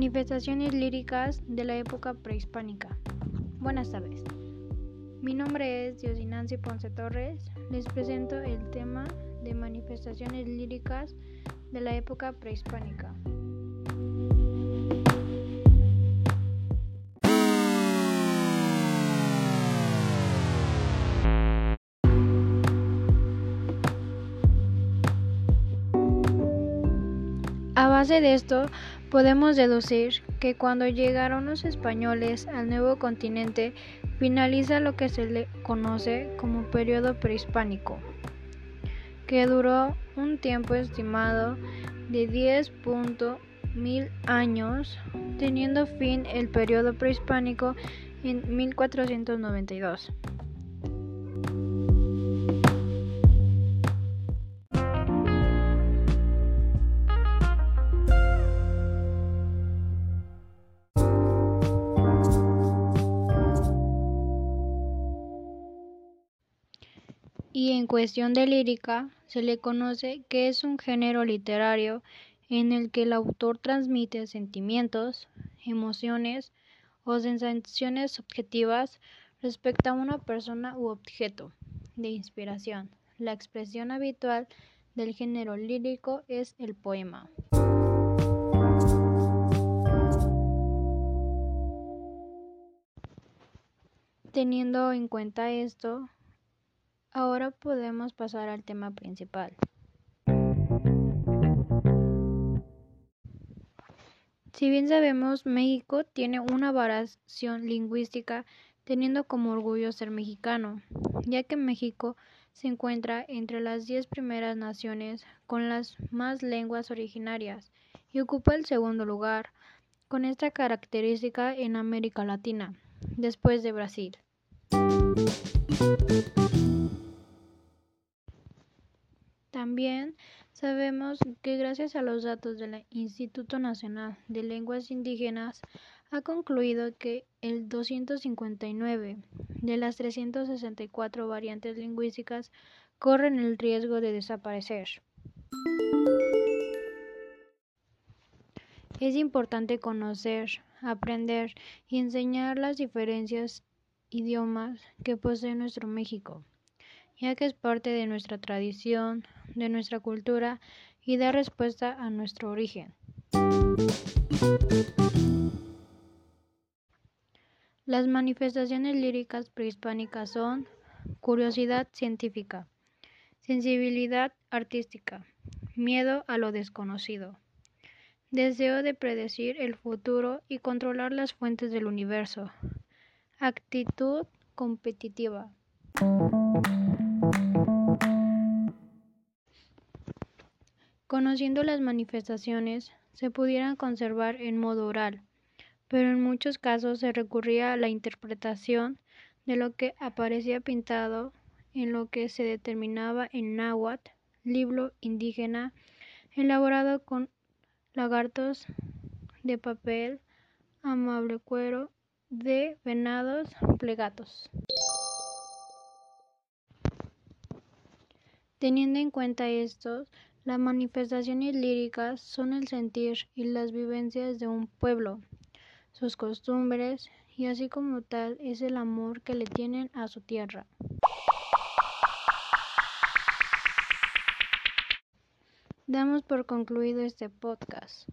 Manifestaciones líricas de la época prehispánica. Buenas tardes. Mi nombre es Diosinancy Ponce Torres. Les presento el tema de manifestaciones líricas de la época prehispánica. A base de esto, podemos deducir que cuando llegaron los españoles al nuevo continente, finaliza lo que se le conoce como periodo prehispánico, que duró un tiempo estimado de 10.000 años, teniendo fin el periodo prehispánico en 1492. Y en cuestión de lírica se le conoce que es un género literario en el que el autor transmite sentimientos, emociones o sensaciones subjetivas respecto a una persona u objeto de inspiración. La expresión habitual del género lírico es el poema. Teniendo en cuenta esto, Ahora podemos pasar al tema principal. Si bien sabemos, México tiene una variación lingüística teniendo como orgullo ser mexicano, ya que México se encuentra entre las diez primeras naciones con las más lenguas originarias y ocupa el segundo lugar con esta característica en América Latina, después de Brasil. También sabemos que gracias a los datos del Instituto Nacional de Lenguas Indígenas ha concluido que el 259 de las 364 variantes lingüísticas corren el riesgo de desaparecer. Es importante conocer, aprender y enseñar las diferencias idiomas que posee nuestro México ya que es parte de nuestra tradición, de nuestra cultura y da respuesta a nuestro origen. Las manifestaciones líricas prehispánicas son curiosidad científica, sensibilidad artística, miedo a lo desconocido, deseo de predecir el futuro y controlar las fuentes del universo, actitud competitiva. Conociendo las manifestaciones, se pudieran conservar en modo oral, pero en muchos casos se recurría a la interpretación de lo que aparecía pintado en lo que se determinaba en náhuatl, libro indígena, elaborado con lagartos de papel, amable cuero de venados plegatos. Teniendo en cuenta esto, las manifestaciones líricas son el sentir y las vivencias de un pueblo, sus costumbres y así como tal es el amor que le tienen a su tierra. Damos por concluido este podcast.